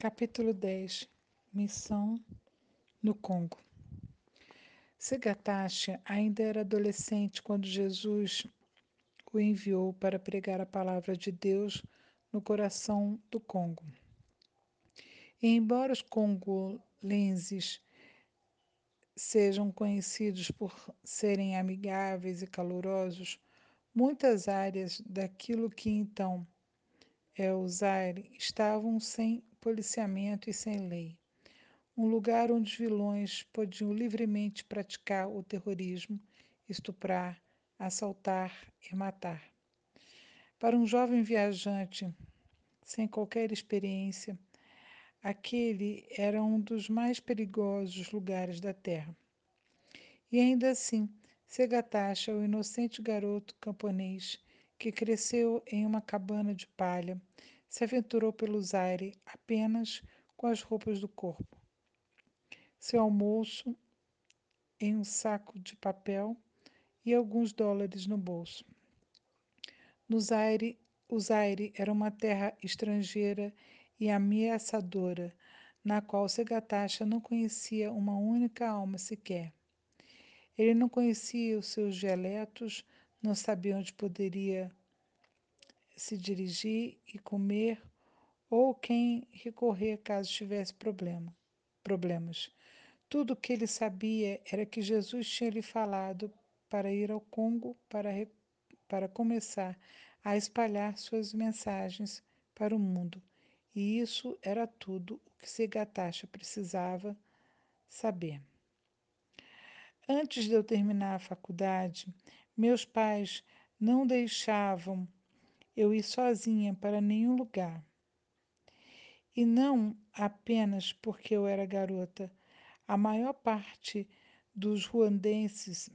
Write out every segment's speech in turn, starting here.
Capítulo 10 Missão no Congo Segatashi ainda era adolescente quando Jesus o enviou para pregar a palavra de Deus no coração do Congo. E embora os congolenses sejam conhecidos por serem amigáveis e calorosos, muitas áreas daquilo que então é o Zaire estavam sem policiamento e sem lei. Um lugar onde os vilões podiam livremente praticar o terrorismo, estuprar, assaltar e matar. Para um jovem viajante sem qualquer experiência, aquele era um dos mais perigosos lugares da Terra. E ainda assim, Segatacha, o inocente garoto camponês que cresceu em uma cabana de palha, se aventurou pelo Zaire apenas com as roupas do corpo. Seu almoço em um saco de papel e alguns dólares no bolso. No Zaire, o Zaire era uma terra estrangeira e ameaçadora, na qual Segatacha não conhecia uma única alma sequer. Ele não conhecia os seus dialetos, não sabia onde poderia se dirigir e comer ou quem recorrer caso tivesse problema, problemas. Tudo o que ele sabia era que Jesus tinha lhe falado para ir ao Congo para, para começar a espalhar suas mensagens para o mundo. E isso era tudo o que Segatacha precisava saber. Antes de eu terminar a faculdade, meus pais não deixavam eu ir sozinha para nenhum lugar. E não apenas porque eu era garota. A maior parte dos ruandenses,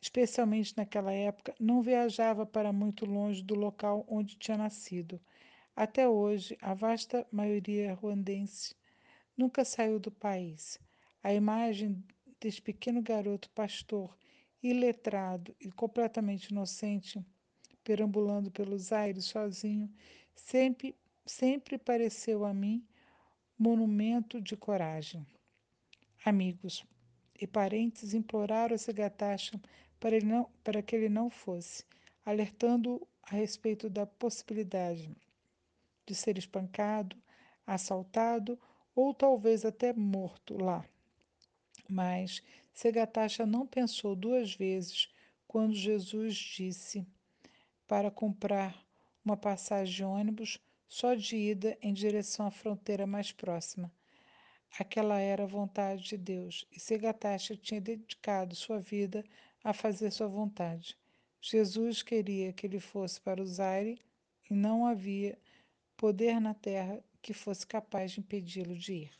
especialmente naquela época, não viajava para muito longe do local onde tinha nascido. Até hoje, a vasta maioria ruandense nunca saiu do país. A imagem desse pequeno garoto pastor, iletrado e completamente inocente, perambulando pelos aires sozinho, sempre sempre pareceu a mim monumento de coragem. Amigos e parentes imploraram a Segatacha para, ele não, para que ele não fosse, alertando a respeito da possibilidade de ser espancado, assaltado ou talvez até morto lá. Mas Segatacha não pensou duas vezes quando Jesus disse para comprar uma passagem de ônibus só de ida em direção à fronteira mais próxima. Aquela era a vontade de Deus, e Segatacha tinha dedicado sua vida a fazer sua vontade. Jesus queria que ele fosse para o Zaire e não havia poder na terra que fosse capaz de impedi-lo de ir.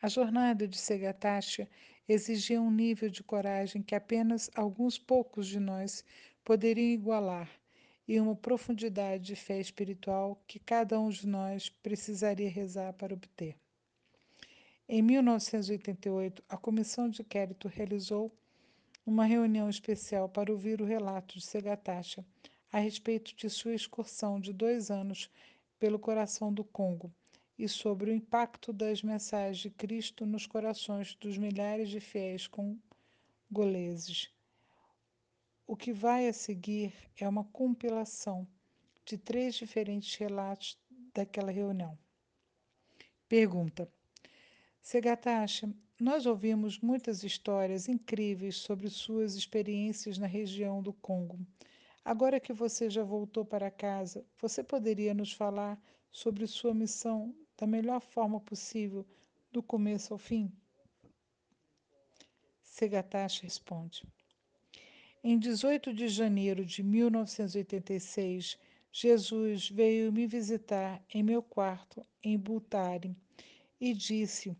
A jornada de Segatacha exigia um nível de coragem que apenas alguns poucos de nós poderiam igualar e uma profundidade de fé espiritual que cada um de nós precisaria rezar para obter. Em 1988, a Comissão de Inquérito realizou uma reunião especial para ouvir o relato de Segatacha a respeito de sua excursão de dois anos pelo coração do Congo e sobre o impacto das mensagens de Cristo nos corações dos milhares de fiéis congoleses. O que vai a seguir é uma compilação de três diferentes relatos daquela reunião. Pergunta: Segatacha, nós ouvimos muitas histórias incríveis sobre suas experiências na região do Congo. Agora que você já voltou para casa, você poderia nos falar sobre sua missão da melhor forma possível, do começo ao fim? Segatacha responde: em 18 de janeiro de 1986, Jesus veio me visitar em meu quarto em Butari e disse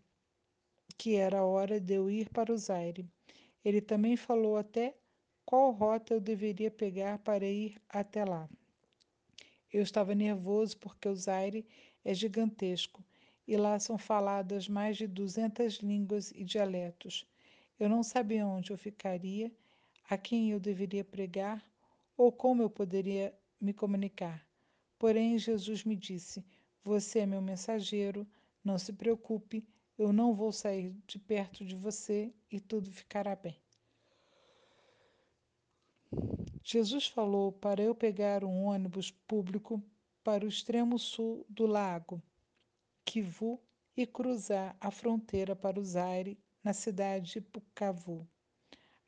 que era hora de eu ir para o Zaire. Ele também falou até qual rota eu deveria pegar para ir até lá. Eu estava nervoso porque o Zaire é gigantesco e lá são faladas mais de 200 línguas e dialetos. Eu não sabia onde eu ficaria a quem eu deveria pregar ou como eu poderia me comunicar. Porém, Jesus me disse: Você é meu mensageiro, não se preocupe, eu não vou sair de perto de você e tudo ficará bem. Jesus falou para eu pegar um ônibus público para o extremo sul do lago Kivu e cruzar a fronteira para o Zaire, na cidade de Bukavu,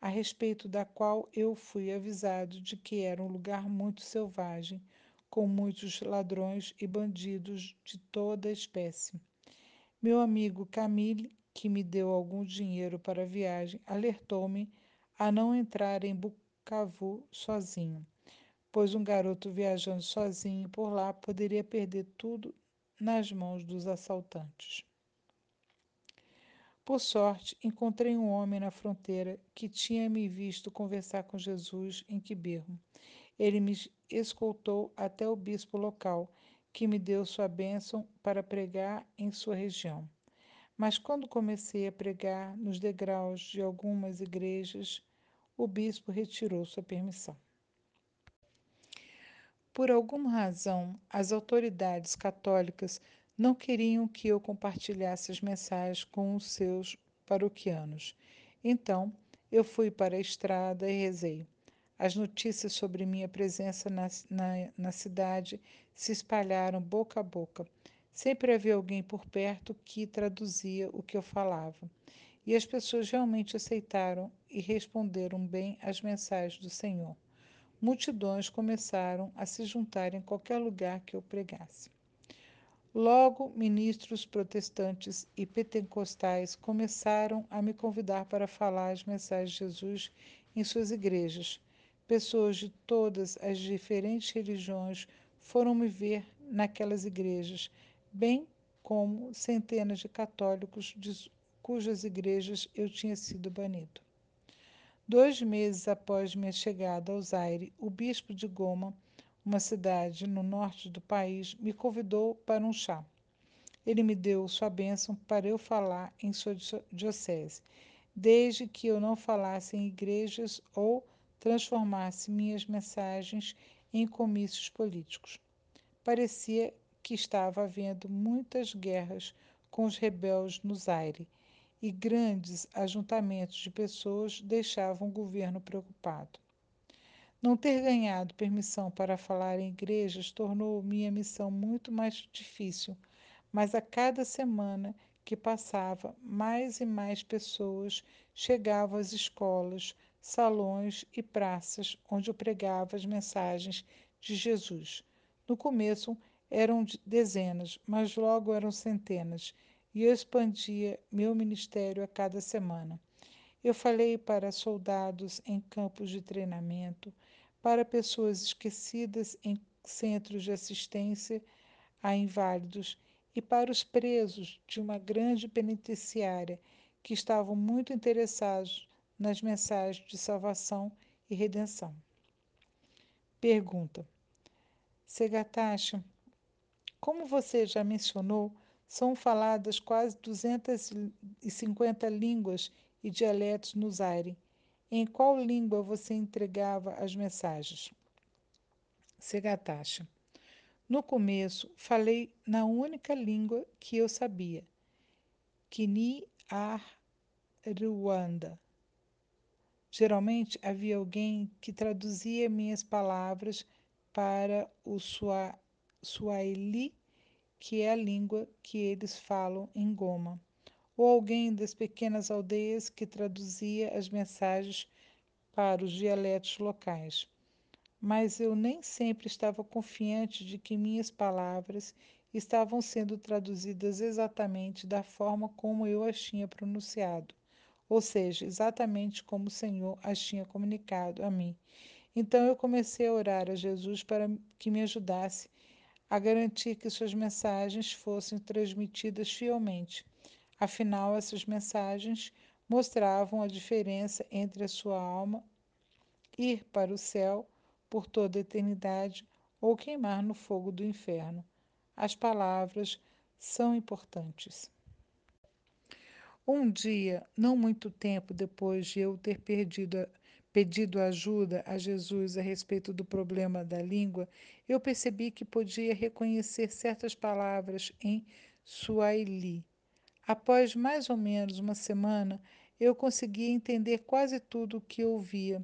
a respeito da qual eu fui avisado de que era um lugar muito selvagem, com muitos ladrões e bandidos de toda espécie. Meu amigo Camille, que me deu algum dinheiro para a viagem, alertou-me a não entrar em Bukavu sozinho, pois um garoto viajando sozinho por lá poderia perder tudo nas mãos dos assaltantes. Por sorte, encontrei um homem na fronteira que tinha me visto conversar com Jesus em Quiberro. Ele me escoltou até o bispo local, que me deu sua bênção para pregar em sua região. Mas quando comecei a pregar nos degraus de algumas igrejas, o bispo retirou sua permissão. Por alguma razão, as autoridades católicas não queriam que eu compartilhasse as mensagens com os seus paroquianos. Então, eu fui para a estrada e rezei. As notícias sobre minha presença na, na, na, cidade se espalharam boca a boca. Sempre havia alguém por perto que traduzia o que eu falava. E as pessoas realmente aceitaram e responderam bem às mensagens do Senhor. Multidões começaram a se juntar em qualquer lugar que eu pregasse. Logo, ministros protestantes e pentecostais começaram a me convidar para falar as mensagens de Jesus em suas igrejas. Pessoas de todas as diferentes religiões foram me ver naquelas igrejas, bem como centenas de católicos de cujas igrejas eu tinha sido banido. Dois meses após minha chegada ao Zaire, o bispo de Goma uma cidade no norte do país, me convidou para um chá. Ele me deu sua bênção para eu falar em sua diocese, desde que eu não falasse em igrejas ou transformasse minhas mensagens em comícios políticos. Parecia que estava havendo muitas guerras com os rebeldes no Zaire e grandes ajuntamentos de pessoas deixavam o governo preocupado. Não ter ganhado permissão para falar em igrejas tornou minha missão muito mais difícil, mas a cada semana que passava, mais e mais pessoas chegavam às escolas, salões e praças onde eu pregava as mensagens de Jesus. No começo eram dezenas, mas logo eram centenas, e eu expandia meu ministério a cada semana. Eu falei para soldados em campos de treinamento, para pessoas esquecidas em centros de assistência a inválidos e para os presos de uma grande penitenciária que estavam muito interessados nas mensagens de salvação e redenção. Pergunta: Segatashi, como você já mencionou, são faladas quase 250 línguas e dialetos no Zaire. Em qual língua você entregava as mensagens? Segatashi. No começo, falei na única língua que eu sabia, Kini Ruanda. Geralmente havia alguém que traduzia minhas palavras para o Swahili, que é a língua que eles falam em Goma ou alguém das pequenas aldeias que traduzia as mensagens para os dialetos locais. Mas eu nem sempre estava confiante de que minhas palavras estavam sendo traduzidas exatamente da forma como eu as tinha pronunciado, ou seja, exatamente como o Senhor as tinha comunicado a mim. Então eu comecei a orar a Jesus para que me ajudasse a garantir que suas mensagens fossem transmitidas fielmente Afinal, essas mensagens mostravam a diferença entre a sua alma ir para o céu por toda a eternidade ou queimar no fogo do inferno. As palavras são importantes. Um dia, não muito tempo depois de eu ter perdido pedido ajuda a Jesus a respeito do problema da língua, eu percebi que podia reconhecer certas palavras em Swahili. Após mais ou menos uma semana, eu conseguia entender quase tudo o que ouvia.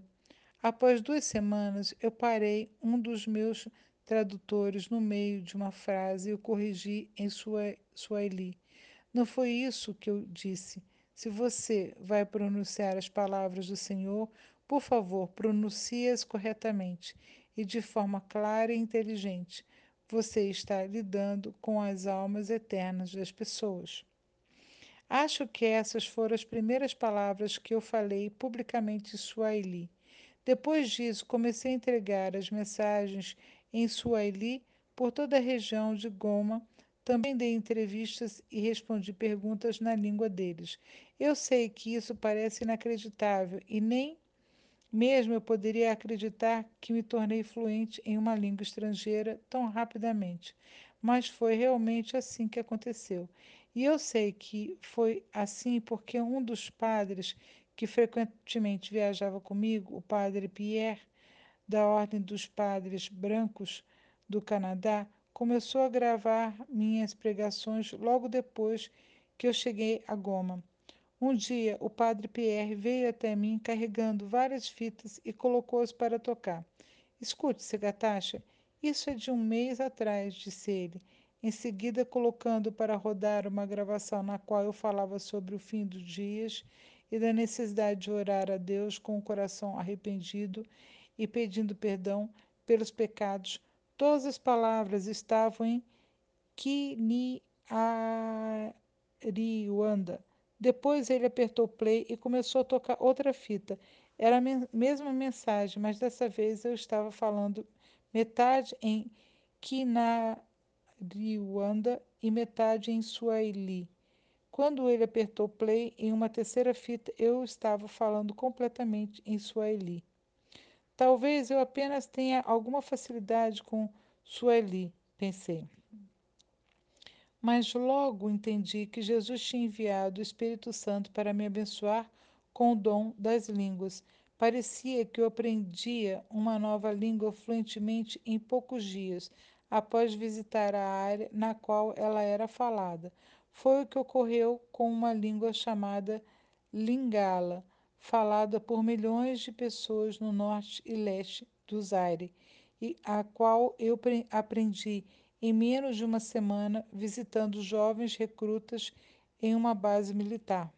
Após duas semanas, eu parei um dos meus tradutores no meio de uma frase e o corrigi em Swahili. Não foi isso que eu disse. Se você vai pronunciar as palavras do Senhor, por favor, pronuncie-as corretamente e de forma clara e inteligente. Você está lidando com as almas eternas das pessoas. Acho que essas foram as primeiras palavras que eu falei publicamente em Swahili. Depois disso, comecei a entregar as mensagens em Swahili por toda a região de Goma. Também dei entrevistas e respondi perguntas na língua deles. Eu sei que isso parece inacreditável e nem mesmo eu poderia acreditar que me tornei fluente em uma língua estrangeira tão rapidamente, mas foi realmente assim que aconteceu. E eu sei que foi assim porque um dos padres que frequentemente viajava comigo, o padre Pierre, da Ordem dos Padres Brancos do Canadá, começou a gravar minhas pregações logo depois que eu cheguei a Goma. Um dia, o padre Pierre veio até mim carregando várias fitas e colocou-as para tocar. Escute, Segatacha, isso é de um mês atrás, disse ele. Em seguida, colocando para rodar uma gravação na qual eu falava sobre o fim dos dias e da necessidade de orar a Deus com o coração arrependido e pedindo perdão pelos pecados. Todas as palavras estavam em Kiniariwanda depois ele apertou play e começou a tocar outra fita. Era a mesma mensagem, mas dessa vez eu estava falando metade em Kinariwanda e metade em Swahili. Quando ele apertou play em uma terceira fita, eu estava falando completamente em Swahili. Talvez eu apenas tenha alguma facilidade com Swahili, pensei. Mas logo entendi que Jesus tinha enviado o Espírito Santo para me abençoar com o dom das línguas. Parecia que eu aprendia uma nova língua fluentemente em poucos dias, após visitar a área na qual ela era falada. Foi o que ocorreu com uma língua chamada Lingala, falada por milhões de pessoas no norte e leste do Zaire, e a qual eu aprendi em menos de uma semana visitando jovens recrutas em uma base militar.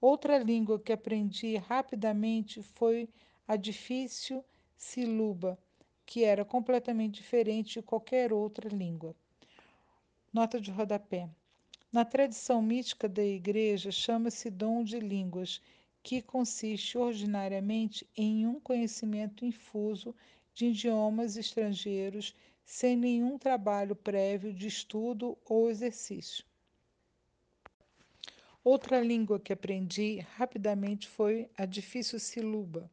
Outra língua que aprendi rapidamente foi a difícil Siluba, que era completamente diferente de qualquer outra língua. Nota de rodapé. Na tradição mística da Igreja, chama-se dom de línguas, que consiste ordinariamente em um conhecimento infuso de idiomas estrangeiros sem nenhum trabalho prévio de estudo ou exercício. Outra língua que aprendi rapidamente foi a difícil siluba,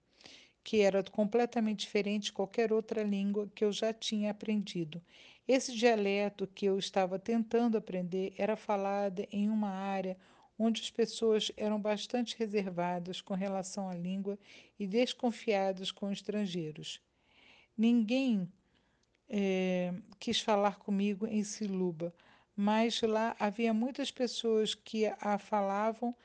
que era completamente diferente de qualquer outra língua que eu já tinha aprendido. Esse dialeto que eu estava tentando aprender era falado em uma área onde as pessoas eram bastante reservadas com relação à língua e desconfiadas com estrangeiros. Ninguém é, quis falar comigo em Siluba, mas lá havia muitas pessoas que a falavam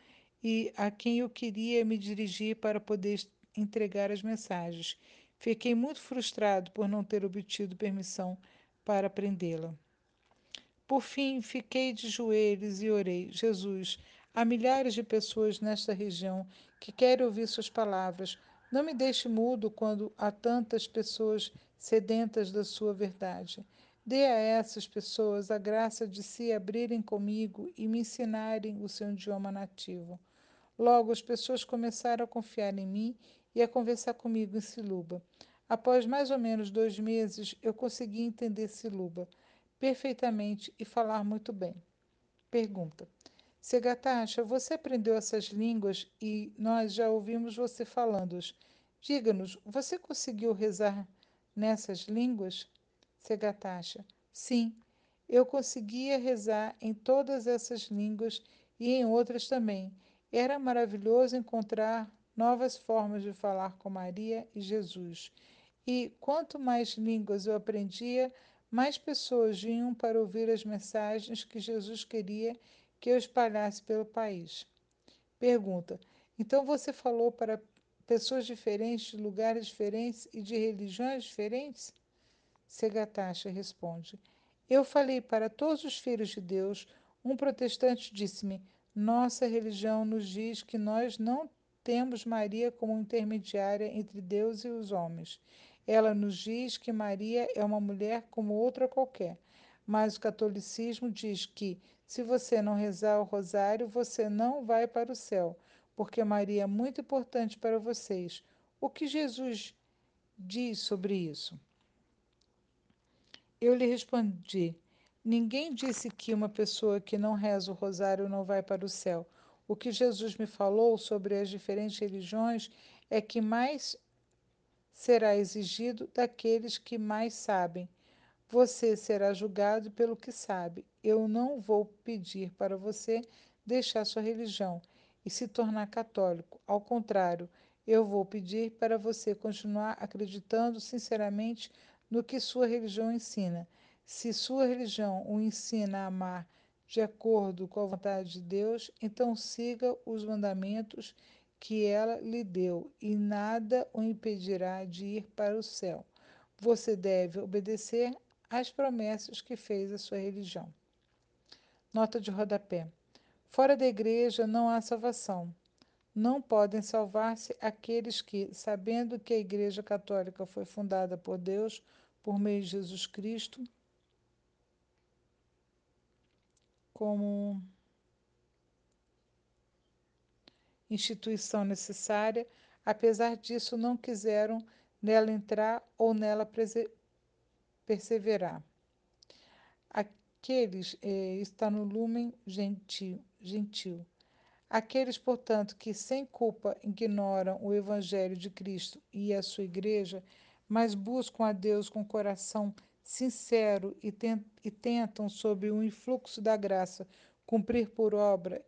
e a quem eu queria me dirigir para poder entregar as mensagens. Fiquei muito frustrado por não ter obtido permissão para aprendê-la. Por fim, fiquei de joelhos e orei: Jesus, há milhares de pessoas nesta região que querem ouvir Suas palavras. Não me deixe mudo quando há tantas pessoas sedentas da sua verdade. Dê a essas pessoas a graça de se abrirem comigo e me ensinarem o seu idioma nativo. Logo, as pessoas começaram a confiar em mim e a conversar comigo em Siluba. Após mais ou menos dois meses, eu consegui entender Siluba perfeitamente e falar muito bem. Pergunta: Segatacha, você aprendeu essas línguas e nós já ouvimos você falando-as. Diga-nos, você conseguiu rezar nessas línguas? Segatacha. Sim, eu conseguia rezar em todas essas línguas e em outras também. Era maravilhoso encontrar novas formas de falar com Maria e Jesus. E quanto mais línguas eu aprendia, mais pessoas vinham para ouvir as mensagens que Jesus queria que eu espalhasse pelo país. Pergunta: Então você falou para pessoas diferentes, de lugares diferentes e de religiões diferentes? Segatacha responde: Eu falei para todos os filhos de Deus. Um protestante disse-me: Nossa religião nos diz que nós não temos Maria como intermediária entre Deus e os homens. Ela nos diz que Maria é uma mulher como outra qualquer. Mas o catolicismo diz que, se você não rezar o rosário, você não vai para o céu, porque Maria é muito importante para vocês. O que Jesus diz sobre isso? Eu lhe respondi: Ninguém disse que uma pessoa que não reza o rosário não vai para o céu. O que Jesus me falou sobre as diferentes religiões é que mais será exigido daqueles que mais sabem. Você será julgado pelo que sabe. Eu não vou pedir para você deixar sua religião e se tornar católico. Ao contrário, eu vou pedir para você continuar acreditando sinceramente no que sua religião ensina. Se sua religião o ensina a amar de acordo com a vontade de Deus, então siga os mandamentos que ela lhe deu e nada o impedirá de ir para o céu. Você deve obedecer às promessas que fez a sua religião. Nota de rodapé. Fora da igreja não há salvação. Não podem salvar-se aqueles que, sabendo que a Igreja Católica foi fundada por Deus por meio de Jesus Cristo, como instituição necessária, apesar disso não quiseram nela entrar ou nela perseverar. Aqueles, eh, está no lumen gentil, gentil Aqueles, portanto, que sem culpa ignoram o Evangelho de Cristo e a sua Igreja, mas buscam a Deus com coração sincero e, tentam, sob o influxo da graça, cumprir por obra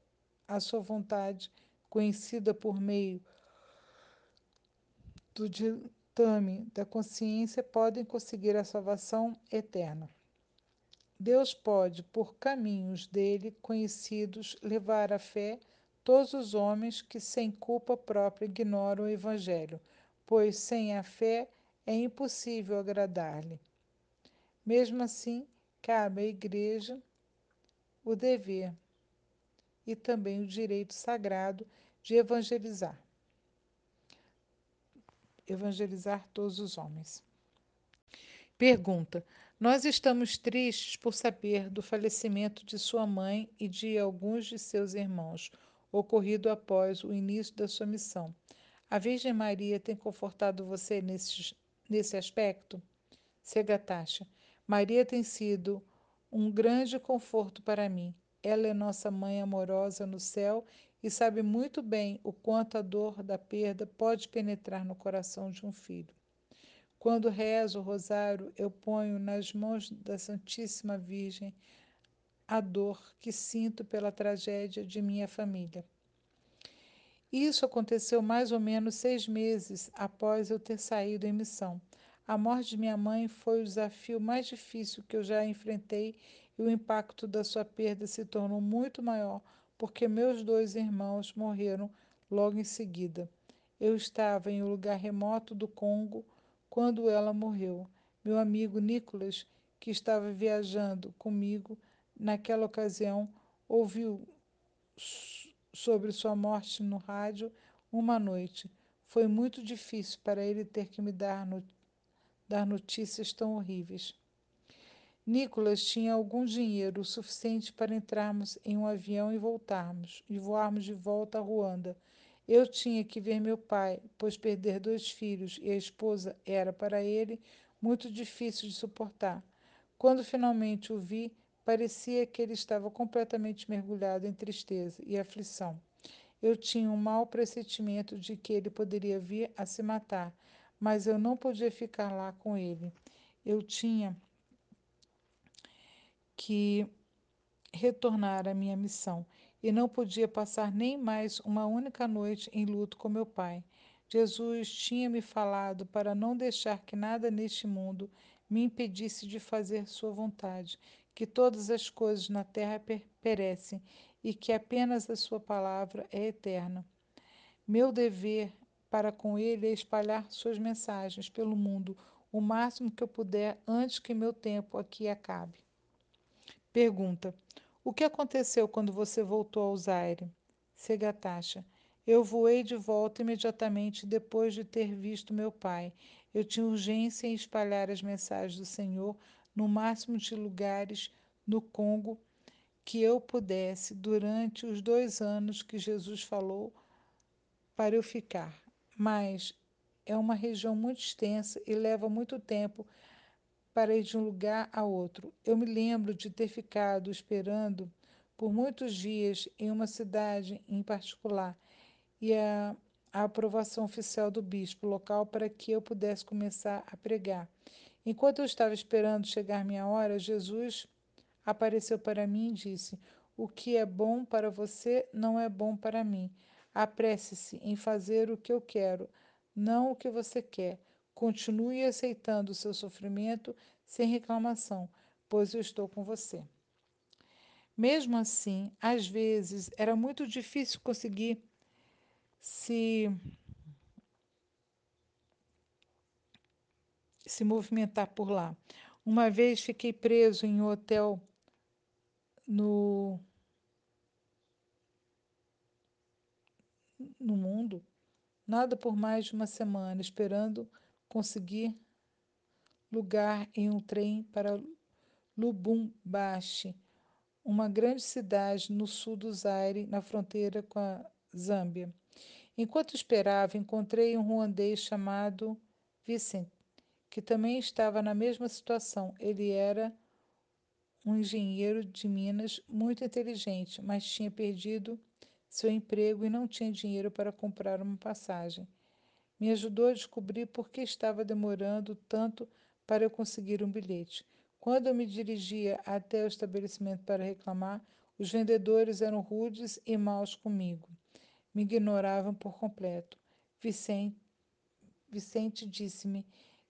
a sua vontade, conhecida por meio do ditame da consciência, podem conseguir a salvação eterna. Deus pode, por caminhos dele conhecidos, levar a fé todos os homens que sem culpa própria ignoram o Evangelho, pois sem a fé é impossível agradar-lhe. Mesmo assim, cabe à Igreja o dever e também o direito sagrado de evangelizar. Evangelizar todos os homens. Pergunta: Nós estamos tristes por saber do falecimento de sua mãe e de alguns de seus irmãos ocorrido após o início da sua missão. A Virgem Maria tem confortado você nesse, nesse aspecto? Segatacha, Maria tem sido um grande conforto para mim. Ela é nossa mãe amorosa no céu e sabe muito bem o quanto a dor da perda pode penetrar no coração de um filho. Quando rezo o rosário, eu ponho nas mãos da Santíssima Virgem a dor que sinto pela tragédia de minha família. Isso aconteceu mais ou menos seis meses após eu ter saído em missão. A morte de minha mãe foi o desafio mais difícil que eu já enfrentei e o impacto da sua perda se tornou muito maior porque meus dois irmãos morreram logo em seguida. Eu estava em um lugar remoto do Congo quando ela morreu. Meu amigo Nicolas, que estava viajando comigo, naquela ocasião, ouviu sobre sua morte no rádio uma noite. Foi muito difícil para ele ter que me dar, no, dar notícias tão horríveis. Nicolas tinha algum dinheiro suficiente para entrarmos em um avião e voltarmos, e voarmos de volta a Ruanda. Eu tinha que ver meu pai, pois perder dois filhos e a esposa era para ele muito difícil de suportar. Quando finalmente o vi, Parecia que ele estava completamente mergulhado em tristeza e aflição. Eu tinha um mau pressentimento de que ele poderia vir a se matar, mas eu não podia ficar lá com ele. Eu tinha que retornar à minha missão e não podia passar nem mais uma única noite em luto com meu pai. Jesus tinha me falado para não deixar que nada neste mundo me impedisse de fazer Sua vontade, que todas as coisas na terra perecem e que apenas a Sua palavra é eterna. Meu dever para com Ele é espalhar Suas mensagens pelo mundo o máximo que eu puder antes que meu tempo aqui acabe. Pergunta: O que aconteceu quando você voltou ao Zaire? Segatacha: Eu voei de volta imediatamente depois de ter visto meu pai. Eu tinha urgência em espalhar as mensagens do Senhor no máximo de lugares no Congo que eu pudesse durante os dois anos que Jesus falou para eu ficar. Mas é uma região muito extensa e leva muito tempo para ir de um lugar a outro. Eu me lembro de ter ficado esperando por muitos dias em uma cidade em particular e a, a aprovação oficial do bispo local para que eu pudesse começar a pregar. Enquanto eu estava esperando chegar minha hora, Jesus apareceu para mim e disse: O que é bom para você não é bom para mim. Apresse-se em fazer o que eu quero, não o que você quer. Continue aceitando o seu sofrimento sem reclamação, pois eu estou com você. Mesmo assim, às vezes era muito difícil conseguir se se movimentar por lá. Uma vez fiquei preso em um hotel no no mundo, nada por mais de uma semana, esperando conseguir lugar em um trem para Lubumbashi, uma grande cidade no sul do Zaire, na fronteira com a Zâmbia. Enquanto esperava, encontrei um ruandês chamado Vincent, que também estava na mesma situação. Ele era um engenheiro de minas muito inteligente, mas tinha perdido seu emprego e não tinha dinheiro para comprar uma passagem. Me ajudou a descobrir por que estava demorando tanto para eu conseguir um bilhete. Quando eu me dirigia até o estabelecimento para reclamar, os vendedores eram rudes e maus comigo. Me ignoravam por completo. Vicente, Vicente disse-me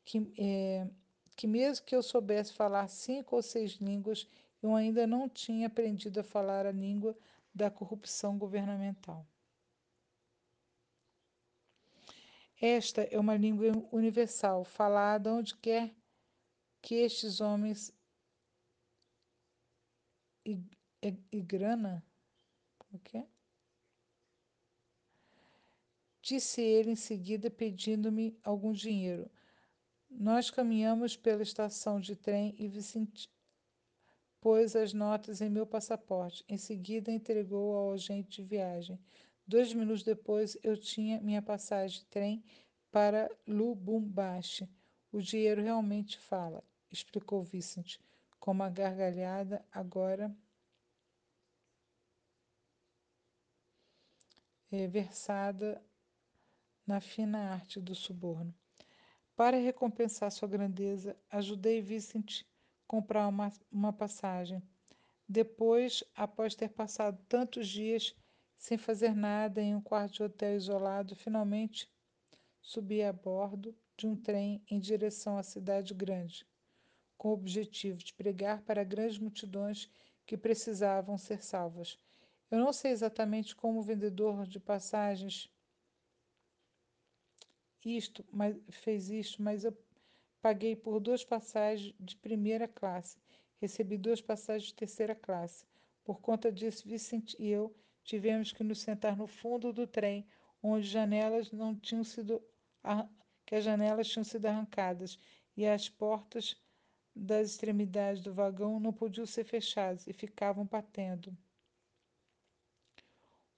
que, é, que, mesmo que eu soubesse falar cinco ou seis línguas, eu ainda não tinha aprendido a falar a língua da corrupção governamental. Esta é uma língua universal, falada onde quer que estes homens e, e, e grana, o que Disse ele em seguida, pedindo-me algum dinheiro. Nós caminhamos pela estação de trem e pôs as notas em meu passaporte. Em seguida, entregou ao agente de viagem. Dois minutos depois, eu tinha minha passagem de trem para Lubumbashi. O dinheiro realmente fala, explicou Vicente, com uma gargalhada agora é, versada na fina arte do suborno. Para recompensar sua grandeza, ajudei Vicente a comprar uma, uma passagem. Depois, após ter passado tantos dias sem fazer nada em um quarto de hotel isolado, finalmente subi a bordo de um trem em direção à cidade grande, com o objetivo de pregar para grandes multidões que precisavam ser salvas. Eu não sei exatamente como o vendedor de passagens isto, mas fez isto, mas eu paguei por duas passagens de primeira classe. Recebi duas passagens de terceira classe. Por conta disso, Vicente e eu tivemos que nos sentar no fundo do trem, onde janelas não tinham sido que as janelas tinham sido arrancadas e as portas das extremidades do vagão não podiam ser fechadas e ficavam batendo.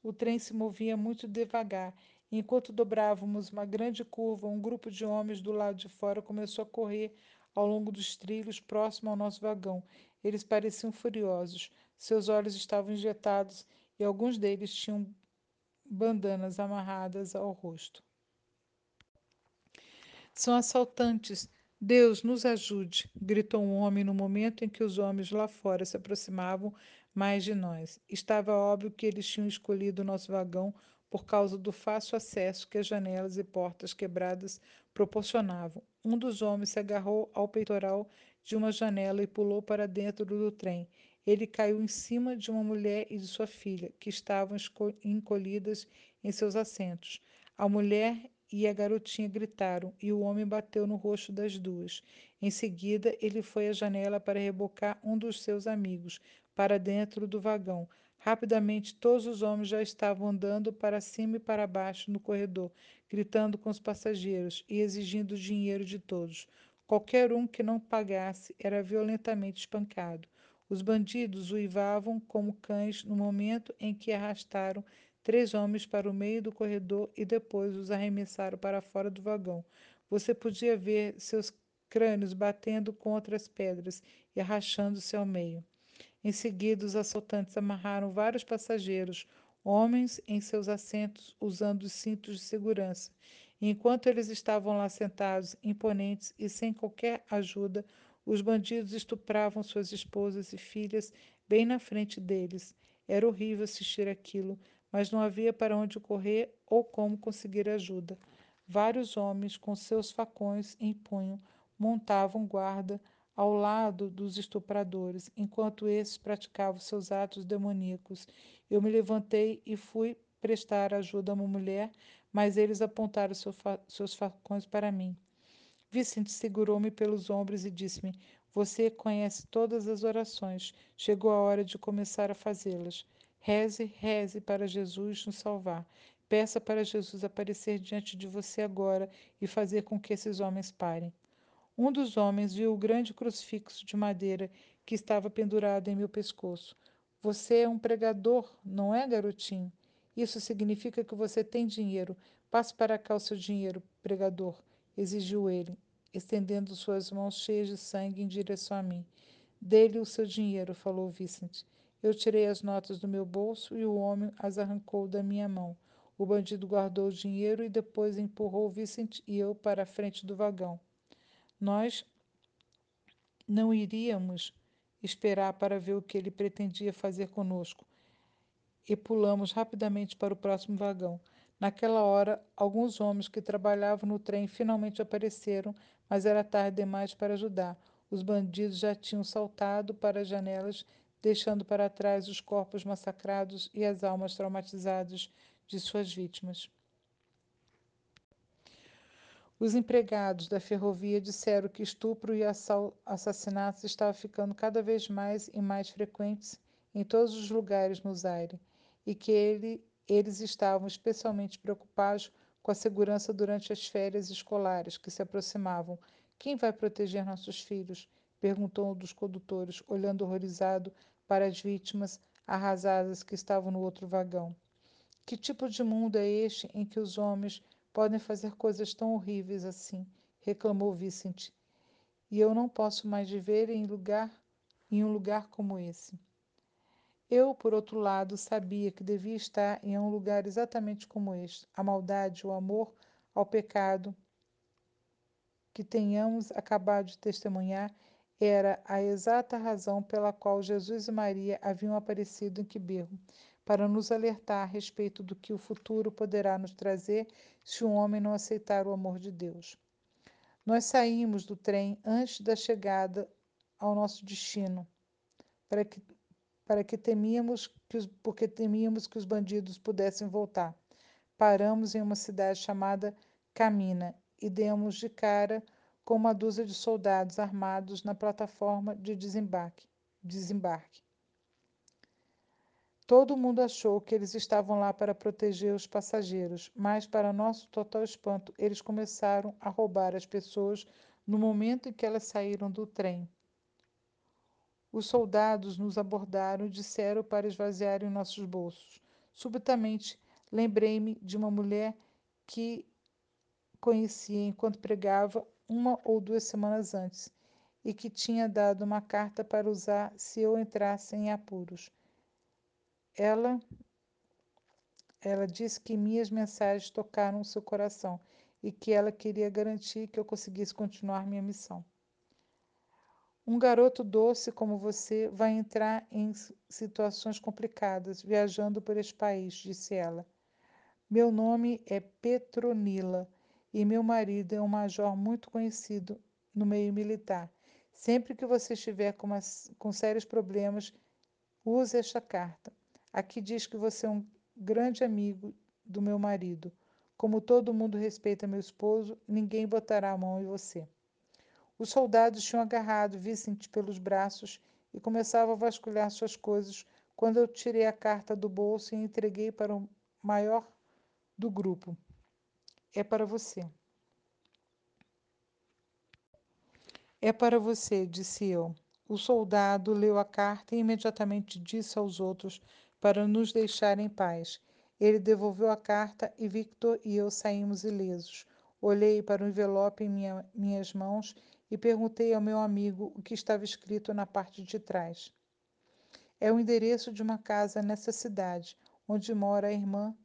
O trem se movia muito devagar Enquanto dobrávamos uma grande curva, um grupo de homens do lado de fora começou a correr ao longo dos trilhos próximo ao nosso vagão. Eles pareciam furiosos. Seus olhos estavam injetados e alguns deles tinham bandanas amarradas ao rosto. São assaltantes, Deus nos ajude! gritou um homem no momento em que os homens lá fora se aproximavam mais de nós. Estava óbvio que eles tinham escolhido o nosso vagão por causa do fácil acesso que as janelas e portas quebradas proporcionavam. Um dos homens se agarrou ao peitoral de uma janela e pulou para dentro do trem. Ele caiu em cima de uma mulher e de sua filha, que estavam encolhidas em seus assentos. A mulher e a garotinha gritaram, e o homem bateu no rosto das duas. Em seguida, ele foi à janela para rebocar um dos seus amigos para dentro do vagão. Rapidamente, todos os homens já estavam andando para cima e para baixo no corredor, gritando com os passageiros e exigindo dinheiro de todos. Qualquer um que não pagasse era violentamente espancado. Os bandidos uivavam como cães no momento em que arrastaram três homens para o meio do corredor e depois os arremessaram para fora do vagão. Você podia ver seus crânios batendo contra as pedras e rachando-se ao meio. Em seguida, os assaltantes amarraram vários passageiros, homens, em seus assentos, usando os cintos de segurança. enquanto eles estavam lá sentados, imponentes e sem qualquer ajuda, os bandidos estupravam suas esposas e filhas bem na frente deles. Era horrível assistir aquilo, mas não havia para onde correr ou como conseguir ajuda. Vários homens, com seus facões em punho, montavam guarda ao lado dos estupradores, enquanto esses praticavam seus atos demoníacos. Eu me levantei e fui prestar ajuda a uma mulher, mas eles apontaram seu fa seus facões para mim. Vicente segurou-me pelos ombros e disse-me: Você conhece todas as orações. Chegou a hora de começar a fazê-las. Reze, reze para Jesus nos salvar. Peça para Jesus aparecer diante de você agora e fazer com que esses homens parem. Um dos homens viu o grande crucifixo de madeira que estava pendurado em meu pescoço. Você é um pregador, não é, garotinho? Isso significa que você tem dinheiro. Passe para cá o seu dinheiro, pregador exigiu ele, estendendo suas mãos cheias de sangue em direção a mim. Dê-lhe o seu dinheiro, falou Vicente. Eu tirei as notas do meu bolso e o homem as arrancou da minha mão. O bandido guardou o dinheiro e depois empurrou Vicente e eu para a frente do vagão. Nós não iríamos esperar para ver o que ele pretendia fazer conosco e pulamos rapidamente para o próximo vagão. Naquela hora, alguns homens que trabalhavam no trem finalmente apareceram, mas era tarde demais para ajudar. Os bandidos já tinham saltado para as janelas, deixando para trás os corpos massacrados e as almas traumatizadas de suas vítimas. Os empregados da ferrovia disseram que estupro e assassinatos estavam ficando cada vez mais e mais frequentes em todos os lugares no Zaire e que ele eles estavam especialmente preocupados com a segurança durante as férias escolares que se aproximavam. Quem vai proteger nossos filhos? perguntou um dos condutores, olhando horrorizado para as vítimas arrasadas que estavam no outro vagão. Que tipo de mundo é este em que os homens podem fazer coisas tão horríveis assim? reclamou Vicente. E eu não posso mais viver em lugar em um lugar como esse. Eu, por outro lado, sabia que devia estar em um lugar exatamente como este. A maldade, o amor ao pecado que tenhamos acabado de testemunhar era a exata razão pela qual Jesus e Maria haviam aparecido em Quiberro, para nos alertar a respeito do que o futuro poderá nos trazer se um homem não aceitar o amor de Deus. Nós saímos do trem antes da chegada ao nosso destino, para que para que temíamos que os, porque temíamos que os bandidos pudessem voltar. Paramos em uma cidade chamada Camina e demos de cara com uma dúzia de soldados armados na plataforma de desembarque. desembarque. Todo mundo achou que eles estavam lá para proteger os passageiros, mas, para nosso total espanto, eles começaram a roubar as pessoas no momento em que elas saíram do trem. Os soldados nos abordaram e disseram para esvaziarem nossos bolsos. Subitamente, lembrei-me de uma mulher que conhecia enquanto pregava uma ou duas semanas antes e que tinha dado uma carta para usar se eu entrasse em apuros. Ela ela disse que minhas mensagens tocaram seu coração. e que ela queria garantir que eu conseguisse continuar minha missão. Um garoto doce como você vai entrar em situações complicadas viajando por este país, disse ela. Meu nome é Petronila e meu marido é um major muito conhecido no meio militar. Sempre que você estiver com, uma, com sérios problemas, use esta carta. Aqui diz que você é um grande amigo do meu marido. Como todo mundo respeita meu esposo, ninguém botará a mão em você. Os soldados tinham agarrado Vicente pelos braços e começavam a vasculhar suas coisas quando eu tirei a carta do bolso e entreguei para o maior do grupo. É para você. É para você, disse eu. O soldado leu a carta e imediatamente disse aos outros para nos deixar em paz. Ele devolveu a carta e Victor e eu saímos ilesos. Olhei para o envelope em minha, minhas mãos e perguntei ao meu amigo o que estava escrito na parte de trás. É o endereço de uma casa nessa cidade, onde mora a irmã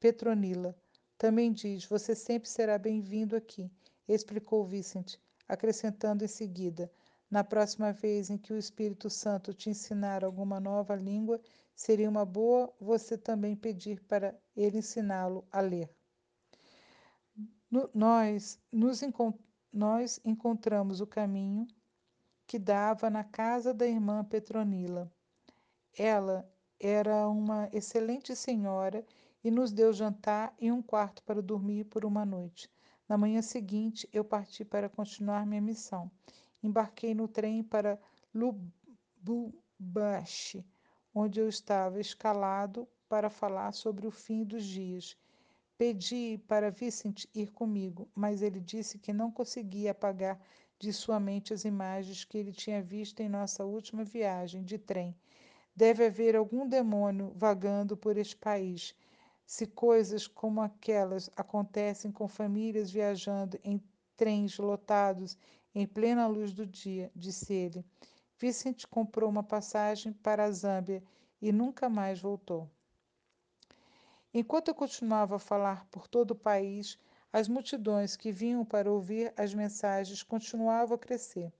Petronila. Também diz: Você sempre será bem-vindo aqui, explicou Vicente, acrescentando em seguida: Na próxima vez em que o Espírito Santo te ensinar alguma nova língua, seria uma boa você também pedir para ele ensiná-lo a ler. No, nós nos encontramos nós encontramos o caminho que dava na casa da irmã Petronila. Ela era uma excelente senhora e nos deu jantar e um quarto para dormir por uma noite. Na manhã seguinte, eu parti para continuar minha missão. Embarquei no trem para Lubumbashi, onde eu estava escalado para falar sobre o fim dos dias Pedi para Vicente ir comigo, mas ele disse que não conseguia apagar de sua mente as imagens que ele tinha visto em nossa última viagem de trem. Deve haver algum demônio vagando por este país. Se coisas como aquelas acontecem com famílias viajando em trens lotados em plena luz do dia, disse ele. Vicente comprou uma passagem para a Zâmbia e nunca mais voltou. Enquanto eu continuava a falar por todo o país, as multidões que vinham para ouvir as mensagens continuavam a crescer.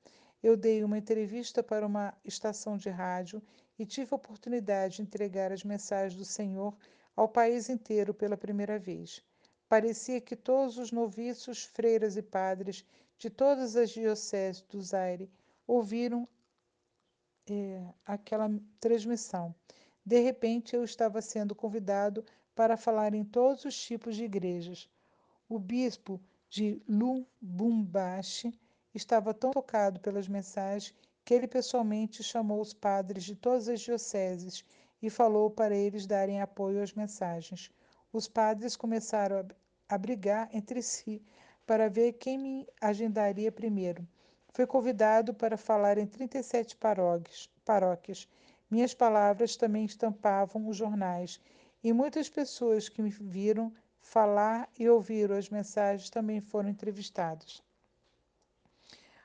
Eu dei uma entrevista para uma estação de rádio e tive a oportunidade de entregar as mensagens do Senhor ao país inteiro pela primeira vez. Parecia que todos os noviços, freiras e padres de todas as dioceses do Zaire ouviram é, aquela transmissão. De repente, eu estava sendo convidado para falar em todos os tipos de igrejas. O bispo de Lubumbashi estava tão tocado pelas mensagens que ele pessoalmente chamou os padres de todas as dioceses e falou para eles darem apoio às mensagens. Os padres começaram a brigar entre si para ver quem me agendaria primeiro. Fui convidado para falar em 37 paróquias. Minhas palavras também estampavam os jornais e muitas pessoas que me viram falar e ouviram as mensagens também foram entrevistadas.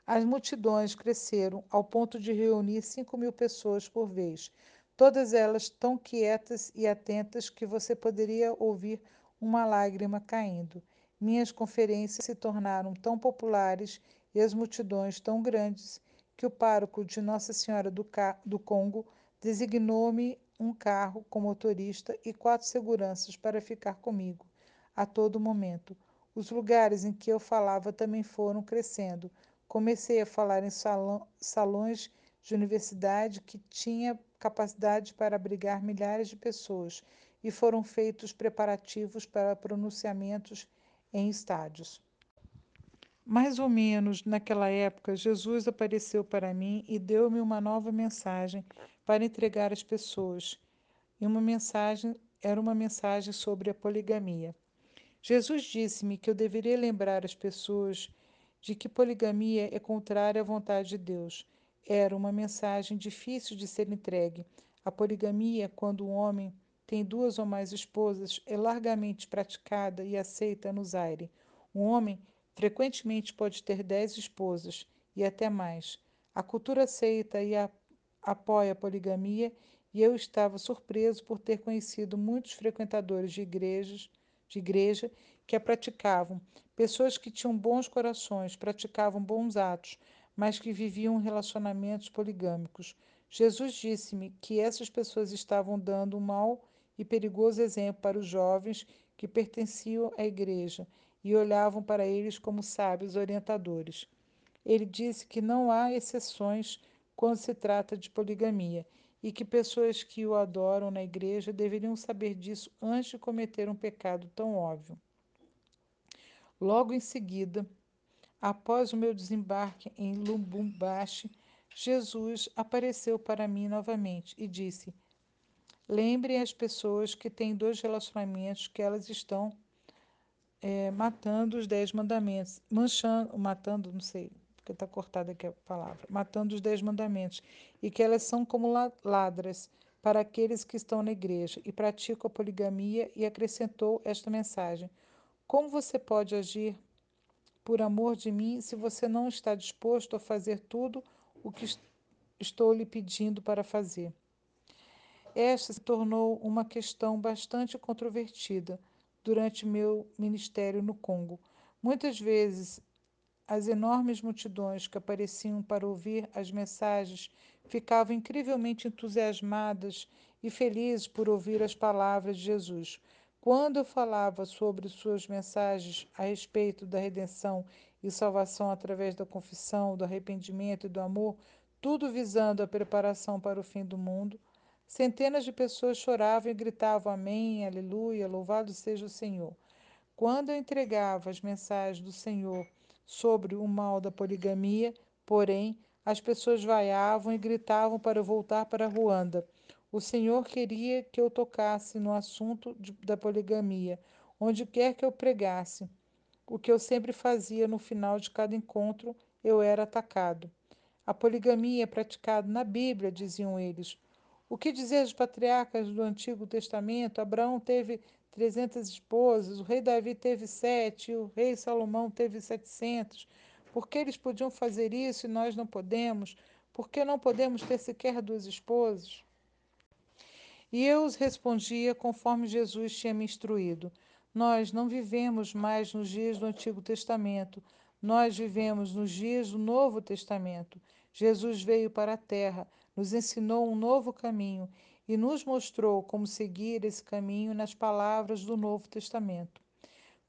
As multidões cresceram ao ponto de reunir cinco mil pessoas por vez, todas elas tão quietas e atentas que você poderia ouvir uma lágrima caindo. Minhas conferências se tornaram tão populares e as multidões tão grandes que o pároco de Nossa Senhora do, do Congo designou-me um carro com motorista e quatro seguranças para ficar comigo a todo momento. Os lugares em que eu falava também foram crescendo. Comecei a falar em salões de universidade que tinha capacidade para abrigar milhares de pessoas e foram feitos preparativos para pronunciamentos em estádios. Mais ou menos naquela época, Jesus apareceu para mim e deu-me uma nova mensagem para entregar às pessoas. E uma mensagem era uma mensagem sobre a poligamia. Jesus disse-me que eu deveria lembrar as pessoas de que poligamia é contrária à vontade de Deus. Era uma mensagem difícil de ser entregue. A poligamia, quando o homem tem duas ou mais esposas, é largamente praticada e aceita no Zaire. Um homem frequentemente pode ter dez esposas e até mais. A cultura aceita e a apoia a poligamia e eu estava surpreso por ter conhecido muitos frequentadores de igrejas de igreja que a praticavam, pessoas que tinham bons corações, praticavam bons atos, mas que viviam relacionamentos poligâmicos. Jesus disse-me que essas pessoas estavam dando um e perigoso exemplo para os jovens que pertenciam à igreja e olhavam para eles como sábios orientadores. Ele disse que não há exceções quando se trata de poligamia e que pessoas que o adoram na igreja deveriam saber disso antes de cometer um pecado tão óbvio. Logo em seguida, após o meu desembarque em Lubumbashi, Jesus apareceu para mim novamente e disse: Lembrem as pessoas que têm dois relacionamentos que elas estão é, matando os dez mandamentos, manchando, matando, não sei, porque está cortada aqui a palavra, matando os dez mandamentos, e que elas são como ladras para aqueles que estão na igreja e praticam a poligamia, e acrescentou esta mensagem: Como você pode agir por amor de mim se você não está disposto a fazer tudo o que estou lhe pedindo para fazer? Esta se tornou uma questão bastante controvertida durante meu ministério no Congo. Muitas vezes as enormes multidões que apareciam para ouvir as mensagens ficavam incrivelmente entusiasmadas e felizes por ouvir as palavras de Jesus. Quando eu falava sobre suas mensagens a respeito da redenção e salvação através da confissão, do arrependimento e do amor, tudo visando a preparação para o fim do mundo, centenas de pessoas choravam e gritavam Amém, Aleluia, louvado seja o Senhor. Quando eu entregava as mensagens do Senhor sobre o mal da poligamia, porém, as pessoas vaiavam e gritavam para voltar para Ruanda. O Senhor queria que eu tocasse no assunto de, da poligamia, onde quer que eu pregasse. O que eu sempre fazia no final de cada encontro, eu era atacado. A poligamia é praticada na Bíblia, diziam eles. O que dizer dos patriarcas do Antigo Testamento? Abraão teve 300 esposas, o rei Davi teve sete, o rei Salomão teve 700. Por que eles podiam fazer isso e nós não podemos? Por que não podemos ter sequer duas esposas? E eu os respondia conforme Jesus tinha me instruído. Nós não vivemos mais nos dias do Antigo Testamento, nós vivemos nos dias do Novo Testamento. Jesus veio para a terra, nos ensinou um novo caminho e nos mostrou como seguir esse caminho nas palavras do Novo Testamento.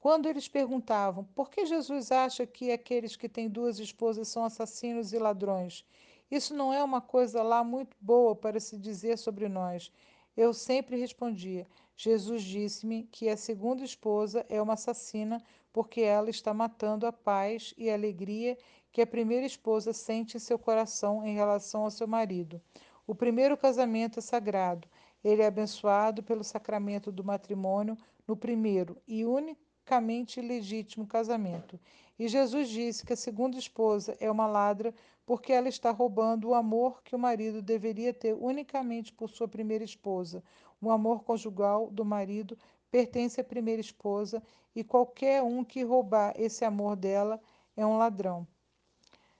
Quando eles perguntavam por que Jesus acha que aqueles que têm duas esposas são assassinos e ladrões, isso não é uma coisa lá muito boa para se dizer sobre nós. Eu sempre respondia: Jesus disse-me que a segunda esposa é uma assassina porque ela está matando a paz e a alegria que a primeira esposa sente em seu coração em relação ao seu marido. O primeiro casamento é sagrado. Ele é abençoado pelo sacramento do matrimônio no primeiro e unicamente legítimo casamento. E Jesus disse que a segunda esposa é uma ladra porque ela está roubando o amor que o marido deveria ter unicamente por sua primeira esposa. O amor conjugal do marido pertence à primeira esposa e qualquer um que roubar esse amor dela é um ladrão.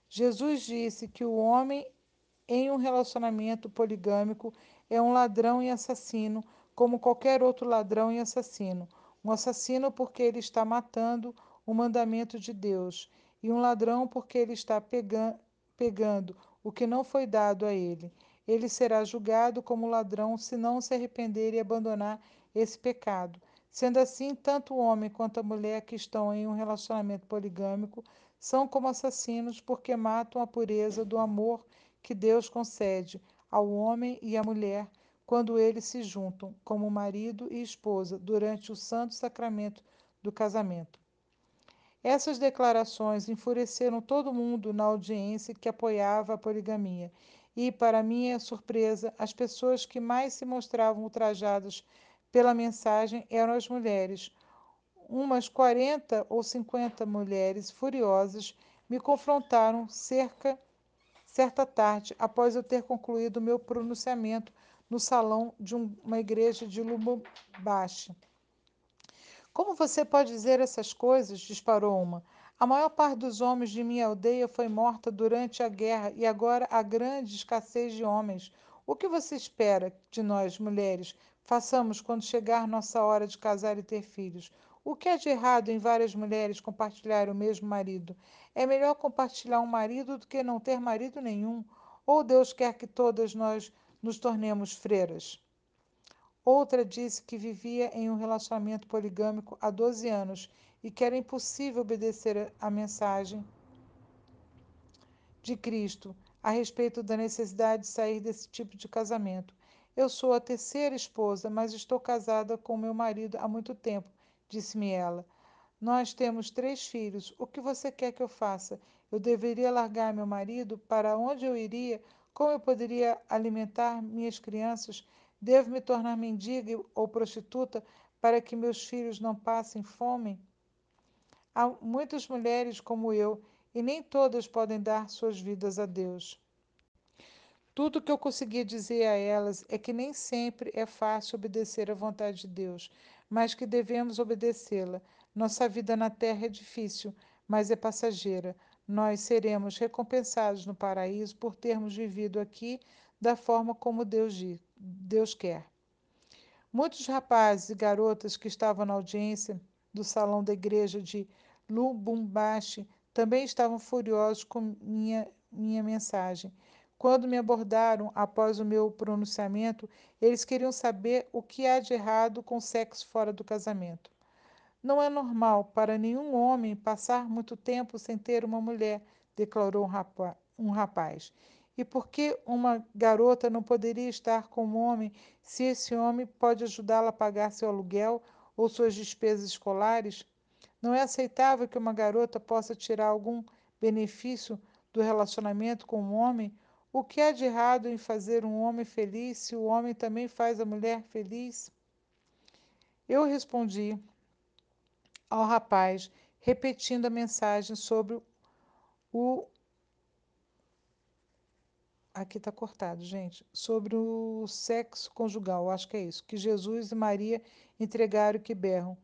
Jesus disse que o homem em um relacionamento poligâmico é um ladrão e assassino, como qualquer outro ladrão e assassino. Um assassino porque ele está matando o mandamento de Deus, e um ladrão porque ele está pegando, pegando o que não foi dado a ele. Ele será julgado como ladrão se não se arrepender e abandonar esse pecado. Sendo assim, tanto o homem quanto a mulher que estão em um relacionamento poligâmico são como assassinos porque matam a pureza do amor que Deus concede ao homem e à mulher quando eles se juntam como marido e esposa durante o santo sacramento do casamento. Essas declarações enfureceram todo mundo na audiência que apoiava a poligamia, e, para minha surpresa, as pessoas que mais se mostravam ultrajadas pela mensagem eram as mulheres. Umas 40 ou 50 mulheres furiosas me confrontaram cerca certa tarde, após eu ter concluído meu pronunciamento no salão de um, uma igreja de Lubumbashi. Como você pode dizer essas coisas? disparou uma. A maior parte dos homens de minha aldeia foi morta durante a guerra e agora há grande escassez de homens. O que você espera de nós, mulheres, façamos quando chegar nossa hora de casar e ter filhos? O que há de errado em várias mulheres compartilhar o mesmo marido? É melhor compartilhar um marido do que não ter marido nenhum. Ou Deus quer que todas nós nos tornemos freiras? Outra disse que vivia em um relacionamento poligâmico há 12 anos e que era impossível obedecer a mensagem de Cristo a respeito da necessidade de sair desse tipo de casamento. Eu sou a terceira esposa, mas estou casada com meu marido há muito tempo, disse-me ela. Nós temos três filhos. O que você quer que eu faça? Eu deveria largar meu marido? Para onde eu iria? Como eu poderia alimentar minhas crianças? Devo me tornar mendiga ou prostituta para que meus filhos não passem fome? Há muitas mulheres como eu e nem todas podem dar suas vidas a Deus. Tudo que eu conseguia dizer a elas é que nem sempre é fácil obedecer à vontade de Deus, mas que devemos obedecê-la. Nossa vida na terra é difícil, mas é passageira. Nós seremos recompensados no paraíso por termos vivido aqui da forma como Deus, Deus quer. Muitos rapazes e garotas que estavam na audiência do salão da igreja de Lubumbashi também estavam furiosos com minha, minha mensagem. Quando me abordaram após o meu pronunciamento, eles queriam saber o que há de errado com sexo fora do casamento. Não é normal para nenhum homem passar muito tempo sem ter uma mulher, declarou um rapaz. E por que uma garota não poderia estar com um homem se esse homem pode ajudá-la a pagar seu aluguel ou suas despesas escolares? Não é aceitável que uma garota possa tirar algum benefício do relacionamento com um homem o que há de errado em fazer um homem feliz se o homem também faz a mulher feliz? Eu respondi ao rapaz, repetindo a mensagem sobre o. Aqui está cortado, gente. Sobre o sexo conjugal, acho que é isso. Que Jesus e Maria entregaram que berram.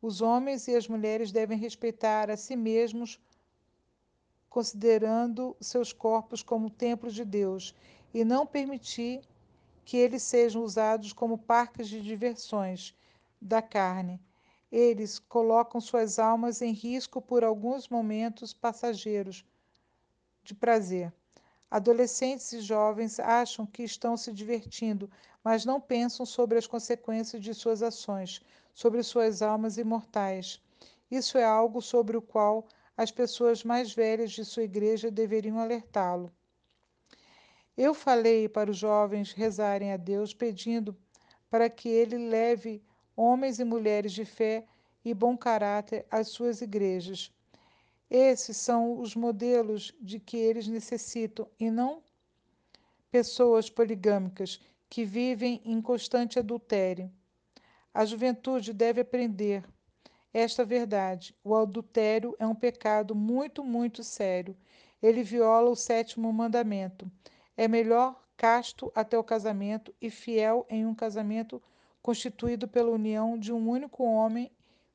Os homens e as mulheres devem respeitar a si mesmos considerando seus corpos como templos de Deus e não permitir que eles sejam usados como parques de diversões da carne. Eles colocam suas almas em risco por alguns momentos passageiros de prazer. Adolescentes e jovens acham que estão se divertindo, mas não pensam sobre as consequências de suas ações, sobre suas almas imortais. Isso é algo sobre o qual as pessoas mais velhas de sua igreja deveriam alertá-lo. Eu falei para os jovens rezarem a Deus pedindo para que ele leve homens e mulheres de fé e bom caráter às suas igrejas. Esses são os modelos de que eles necessitam e não pessoas poligâmicas que vivem em constante adultério. A juventude deve aprender esta verdade. O adultério é um pecado muito, muito sério. Ele viola o sétimo mandamento. É melhor casto até o casamento e fiel em um casamento constituído pela união de um único homem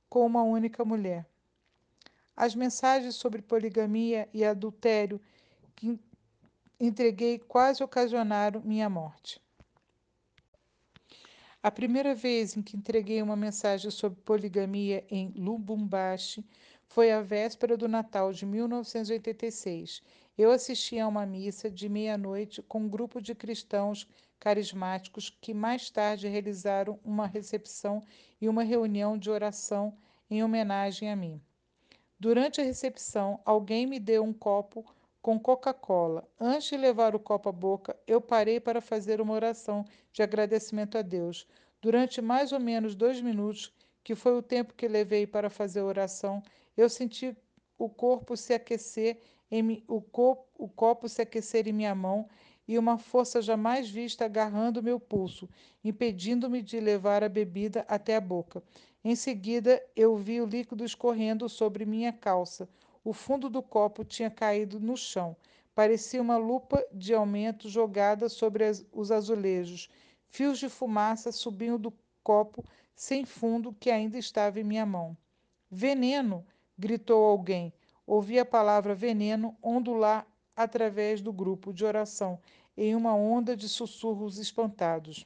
com uma única mulher. As mensagens sobre poligamia e adultério que entreguei quase ocasionaram minha morte. A primeira vez em que entreguei uma mensagem sobre poligamia em Lubumbashi foi a véspera do Natal de 1986. Eu assisti a uma missa de meia-noite com um grupo de cristãos carismáticos que mais tarde realizaram uma recepção e uma reunião de oração em homenagem a mim. Durante a recepção, alguém me deu um copo com Coca-Cola. Antes de levar o copo à boca, eu parei para fazer uma oração de agradecimento a Deus. Durante mais ou menos dois minutos, que foi o tempo que levei para fazer a oração, eu senti o corpo se aquecer, em, o, o copo se aquecer em minha mão e uma força jamais vista agarrando meu pulso, impedindo-me de levar a bebida até a boca. Em seguida, eu vi o líquido escorrendo sobre minha calça. O fundo do copo tinha caído no chão. Parecia uma lupa de aumento jogada sobre as, os azulejos. Fios de fumaça subiam do copo sem fundo que ainda estava em minha mão. Veneno! gritou alguém. Ouvi a palavra veneno ondular através do grupo de oração, em uma onda de sussurros espantados.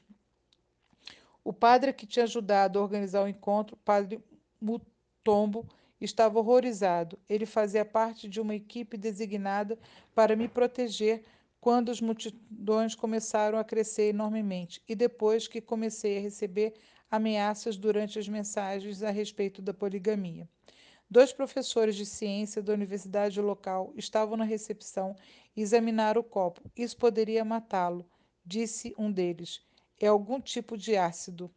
O padre que tinha ajudado a organizar o encontro, padre Mutombo estava horrorizado. Ele fazia parte de uma equipe designada para me proteger quando as multidões começaram a crescer enormemente e depois que comecei a receber ameaças durante as mensagens a respeito da poligamia. Dois professores de ciência da universidade local estavam na recepção e examinaram o copo. Isso poderia matá-lo, disse um deles. É algum tipo de ácido.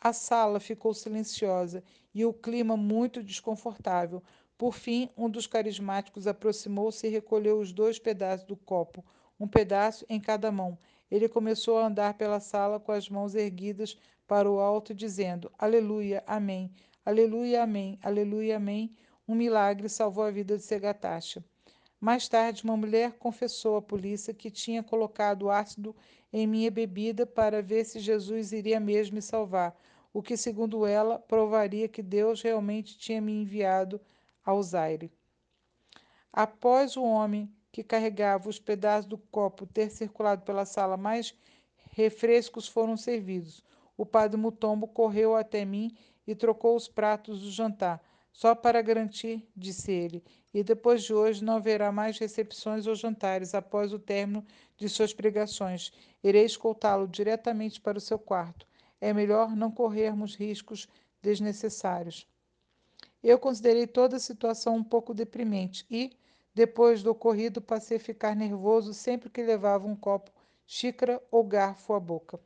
A sala ficou silenciosa e o clima muito desconfortável. Por fim, um dos carismáticos aproximou-se e recolheu os dois pedaços do copo, um pedaço em cada mão. Ele começou a andar pela sala com as mãos erguidas para o alto, dizendo: Aleluia, Amém, Aleluia, Amém, Aleluia, Amém. Um milagre salvou a vida de Segatacha. Mais tarde, uma mulher confessou à polícia que tinha colocado ácido em minha bebida para ver se Jesus iria mesmo me salvar, o que, segundo ela, provaria que Deus realmente tinha me enviado ao Zaire. Após o homem que carregava os pedaços do copo ter circulado pela sala, mais refrescos foram servidos. O padre Mutombo correu até mim e trocou os pratos do jantar, só para garantir, disse ele, e depois de hoje não haverá mais recepções ou jantares após o término de suas pregações. Irei escoltá-lo diretamente para o seu quarto. É melhor não corrermos riscos desnecessários. Eu considerei toda a situação um pouco deprimente e, depois do ocorrido, passei a ficar nervoso sempre que levava um copo, xícara ou garfo à boca.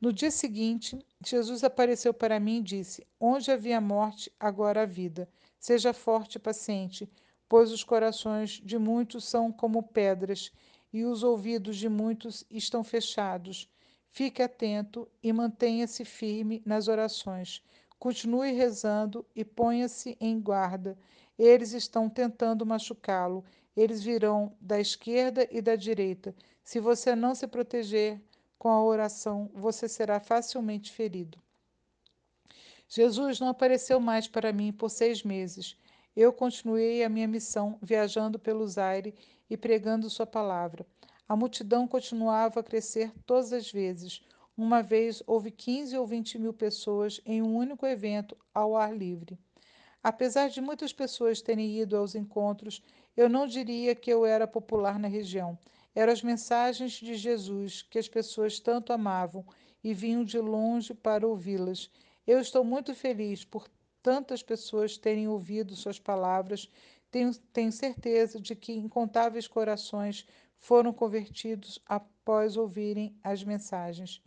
No dia seguinte, Jesus apareceu para mim e disse: Onde havia morte, agora a vida. Seja forte e paciente, pois os corações de muitos são como pedras e os ouvidos de muitos estão fechados. Fique atento e mantenha-se firme nas orações. Continue rezando e ponha-se em guarda. Eles estão tentando machucá-lo. Eles virão da esquerda e da direita. Se você não se proteger com a oração, você será facilmente ferido. Jesus não apareceu mais para mim por seis meses. Eu continuei a minha missão, viajando pelo Zaire e pregando Sua palavra. A multidão continuava a crescer todas as vezes. Uma vez houve 15 ou 20 mil pessoas em um único evento ao ar livre. Apesar de muitas pessoas terem ido aos encontros, eu não diria que eu era popular na região. Eram as mensagens de Jesus que as pessoas tanto amavam e vinham de longe para ouvi-las. Eu estou muito feliz por tantas pessoas terem ouvido suas palavras. Tenho, tenho certeza de que incontáveis corações foram convertidos após ouvirem as mensagens.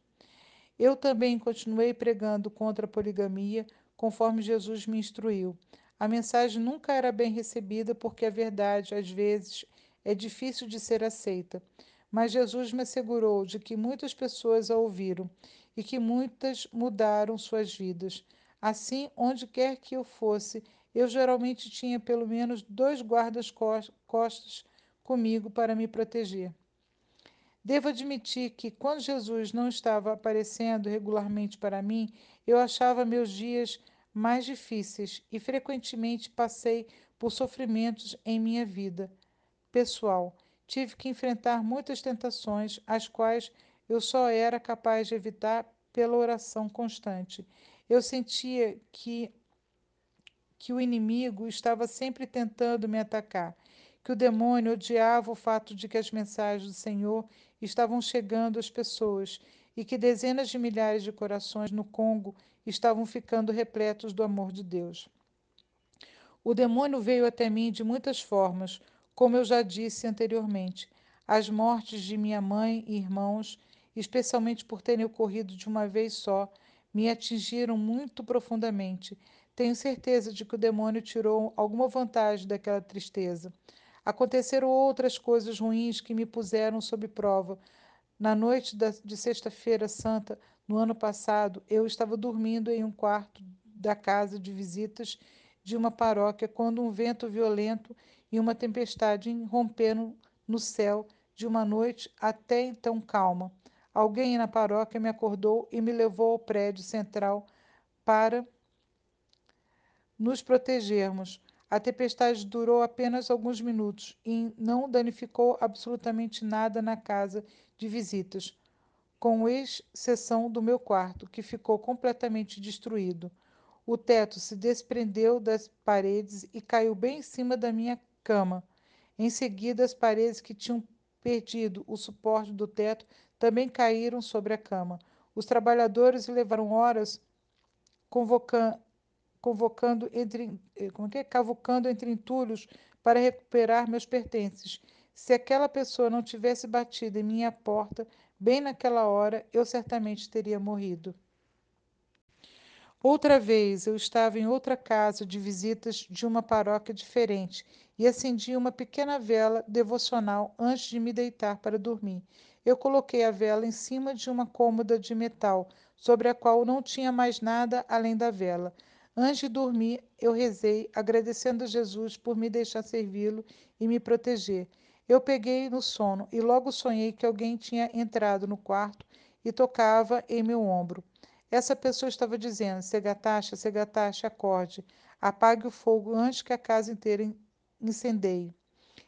Eu também continuei pregando contra a poligamia, conforme Jesus me instruiu. A mensagem nunca era bem recebida porque a verdade, às vezes, é difícil de ser aceita. Mas Jesus me assegurou de que muitas pessoas a ouviram e que muitas mudaram suas vidas. Assim, onde quer que eu fosse, eu geralmente tinha pelo menos dois guardas-costas comigo para me proteger. Devo admitir que, quando Jesus não estava aparecendo regularmente para mim, eu achava meus dias mais difíceis e frequentemente passei por sofrimentos em minha vida pessoal. Tive que enfrentar muitas tentações, as quais eu só era capaz de evitar pela oração constante. Eu sentia que, que o inimigo estava sempre tentando me atacar que o demônio odiava o fato de que as mensagens do Senhor estavam chegando às pessoas e que dezenas de milhares de corações no Congo estavam ficando repletos do amor de Deus. O demônio veio até mim de muitas formas, como eu já disse anteriormente. As mortes de minha mãe e irmãos, especialmente por terem ocorrido de uma vez só, me atingiram muito profundamente. Tenho certeza de que o demônio tirou alguma vantagem daquela tristeza. Aconteceram outras coisas ruins que me puseram sob prova. Na noite de Sexta-feira Santa, no ano passado, eu estava dormindo em um quarto da casa de visitas de uma paróquia quando um vento violento e uma tempestade romperam no céu de uma noite até então calma. Alguém na paróquia me acordou e me levou ao prédio central para nos protegermos. A tempestade durou apenas alguns minutos e não danificou absolutamente nada na casa de visitas, com exceção do meu quarto, que ficou completamente destruído. O teto se desprendeu das paredes e caiu bem em cima da minha cama. Em seguida, as paredes que tinham perdido o suporte do teto também caíram sobre a cama. Os trabalhadores levaram horas convocando, convocando entre, eh, como é é? cavucando entre entulhos para recuperar meus pertences. Se aquela pessoa não tivesse batido em minha porta bem naquela hora, eu certamente teria morrido. Outra vez eu estava em outra casa de visitas de uma paróquia diferente e acendi uma pequena vela devocional antes de me deitar para dormir. Eu coloquei a vela em cima de uma cômoda de metal, sobre a qual não tinha mais nada além da vela. Antes de dormir, eu rezei, agradecendo a Jesus por me deixar servi-lo e me proteger. Eu peguei no sono e logo sonhei que alguém tinha entrado no quarto e tocava em meu ombro. Essa pessoa estava dizendo: Segatacha, Segatacha, acorde, apague o fogo antes que a casa inteira incendeie.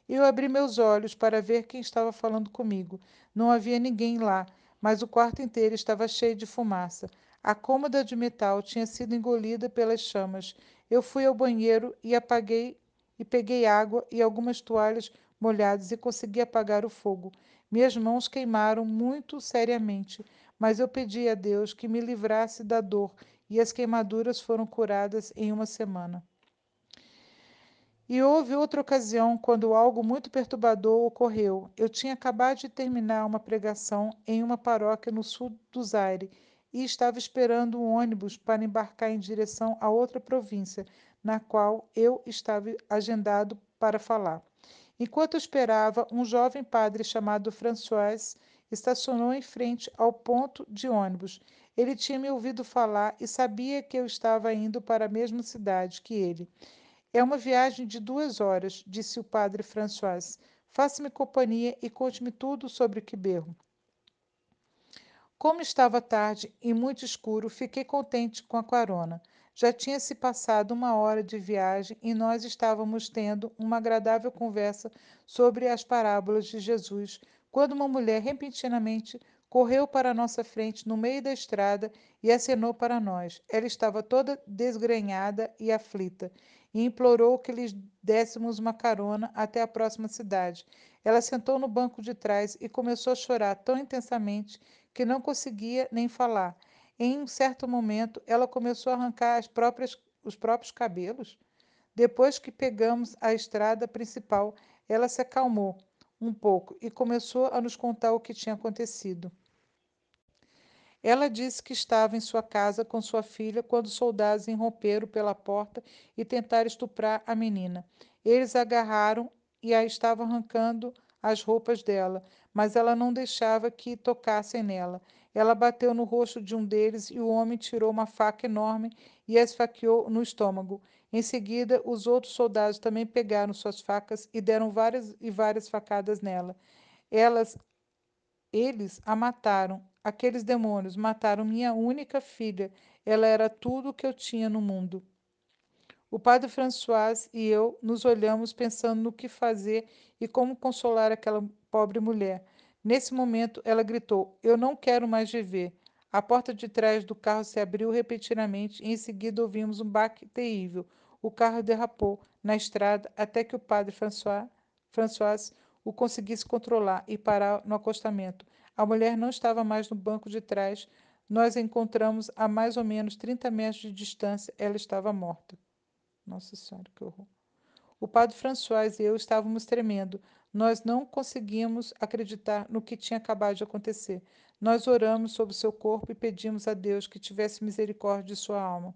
Eu abri meus olhos para ver quem estava falando comigo. Não havia ninguém lá, mas o quarto inteiro estava cheio de fumaça. A cômoda de metal tinha sido engolida pelas chamas. Eu fui ao banheiro e apaguei e peguei água e algumas toalhas molhadas e consegui apagar o fogo. Minhas mãos queimaram muito seriamente mas eu pedi a Deus que me livrasse da dor e as queimaduras foram curadas em uma semana. E houve outra ocasião quando algo muito perturbador ocorreu. Eu tinha acabado de terminar uma pregação em uma paróquia no sul do Zaire e estava esperando um ônibus para embarcar em direção a outra província, na qual eu estava agendado para falar. Enquanto esperava, um jovem padre chamado François estacionou em frente ao ponto de ônibus. Ele tinha me ouvido falar e sabia que eu estava indo para a mesma cidade que ele. É uma viagem de duas horas, disse o padre François. Faça-me companhia e conte-me tudo sobre Quiberro. Como estava tarde e muito escuro, fiquei contente com a carona. Já tinha se passado uma hora de viagem e nós estávamos tendo uma agradável conversa sobre as parábolas de Jesus, quando uma mulher repentinamente correu para nossa frente no meio da estrada e acenou para nós. Ela estava toda desgrenhada e aflita e implorou que lhes dessemos uma carona até a próxima cidade. Ela sentou no banco de trás e começou a chorar tão intensamente que não conseguia nem falar. Em um certo momento, ela começou a arrancar próprias, os próprios cabelos. Depois que pegamos a estrada principal, ela se acalmou um pouco e começou a nos contar o que tinha acontecido. Ela disse que estava em sua casa com sua filha quando os soldados irromperam pela porta e tentaram estuprar a menina. Eles agarraram e a estavam arrancando as roupas dela, mas ela não deixava que tocassem nela. Ela bateu no rosto de um deles e o homem tirou uma faca enorme e a esfaqueou no estômago. Em seguida, os outros soldados também pegaram suas facas e deram várias e várias facadas nela. Elas, eles a mataram. Aqueles demônios mataram minha única filha. Ela era tudo o que eu tinha no mundo. O padre François e eu nos olhamos pensando no que fazer e como consolar aquela pobre mulher. Nesse momento, ela gritou: Eu não quero mais viver. A porta de trás do carro se abriu repentinamente e em seguida ouvimos um baque terrível. O carro derrapou na estrada até que o padre François, François o conseguisse controlar e parar no acostamento. A mulher não estava mais no banco de trás. Nós a encontramos a mais ou menos 30 metros de distância. Ela estava morta. Nossa Senhora, que horror. O padre François e eu estávamos tremendo. Nós não conseguíamos acreditar no que tinha acabado de acontecer. Nós oramos sobre seu corpo e pedimos a Deus que tivesse misericórdia de sua alma.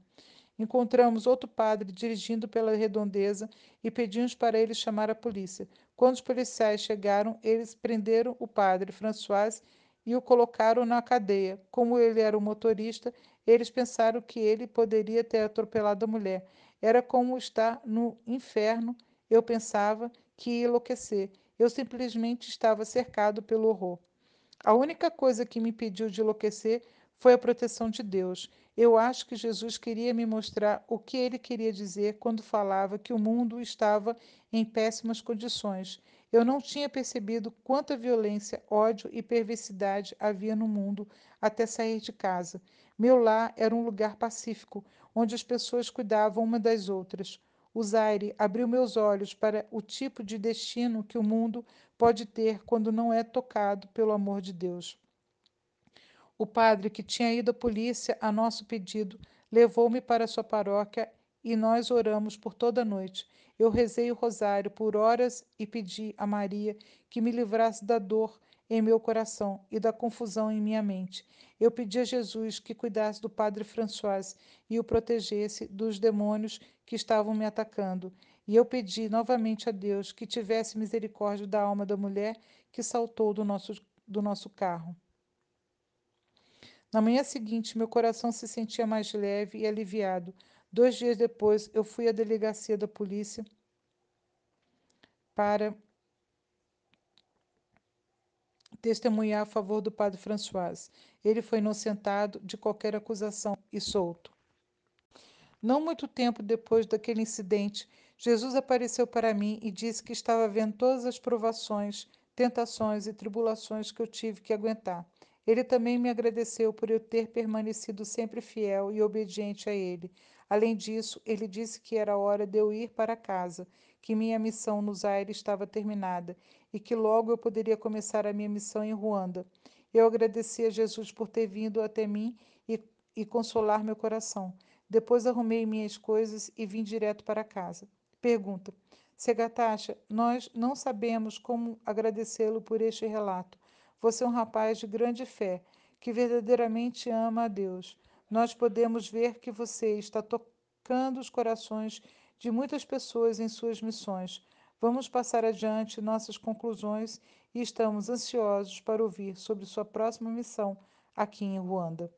Encontramos outro padre dirigindo pela redondeza e pedimos para ele chamar a polícia. Quando os policiais chegaram, eles prenderam o padre François e o colocaram na cadeia. Como ele era o motorista, eles pensaram que ele poderia ter atropelado a mulher. Era como estar no inferno. Eu pensava que ia enlouquecer. Eu simplesmente estava cercado pelo horror. A única coisa que me impediu de enlouquecer foi a proteção de Deus. Eu acho que Jesus queria me mostrar o que ele queria dizer quando falava que o mundo estava em péssimas condições. Eu não tinha percebido quanta violência, ódio e perversidade havia no mundo até sair de casa. Meu lar era um lugar pacífico, onde as pessoas cuidavam uma das outras. O Zaire abriu meus olhos para o tipo de destino que o mundo pode ter quando não é tocado pelo amor de Deus. O padre, que tinha ido à polícia a nosso pedido, levou-me para sua paróquia e nós oramos por toda a noite. Eu rezei o rosário por horas e pedi a Maria que me livrasse da dor em meu coração e da confusão em minha mente. Eu pedi a Jesus que cuidasse do padre François e o protegesse dos demônios que estavam me atacando. E eu pedi novamente a Deus que tivesse misericórdia da alma da mulher que saltou do nosso, do nosso carro. Na manhã seguinte, meu coração se sentia mais leve e aliviado. Dois dias depois, eu fui à delegacia da polícia para testemunhar a favor do padre François. Ele foi inocentado de qualquer acusação e solto. Não muito tempo depois daquele incidente, Jesus apareceu para mim e disse que estava vendo todas as provações, tentações e tribulações que eu tive que aguentar. Ele também me agradeceu por eu ter permanecido sempre fiel e obediente a ele. Além disso, ele disse que era hora de eu ir para casa, que minha missão no Zaire estava terminada e que logo eu poderia começar a minha missão em Ruanda. Eu agradeci a Jesus por ter vindo até mim e, e consolar meu coração. Depois arrumei minhas coisas e vim direto para casa. Pergunta: Segatacha, nós não sabemos como agradecê-lo por este relato. Você é um rapaz de grande fé, que verdadeiramente ama a Deus. Nós podemos ver que você está tocando os corações de muitas pessoas em suas missões. Vamos passar adiante nossas conclusões e estamos ansiosos para ouvir sobre sua próxima missão aqui em Ruanda.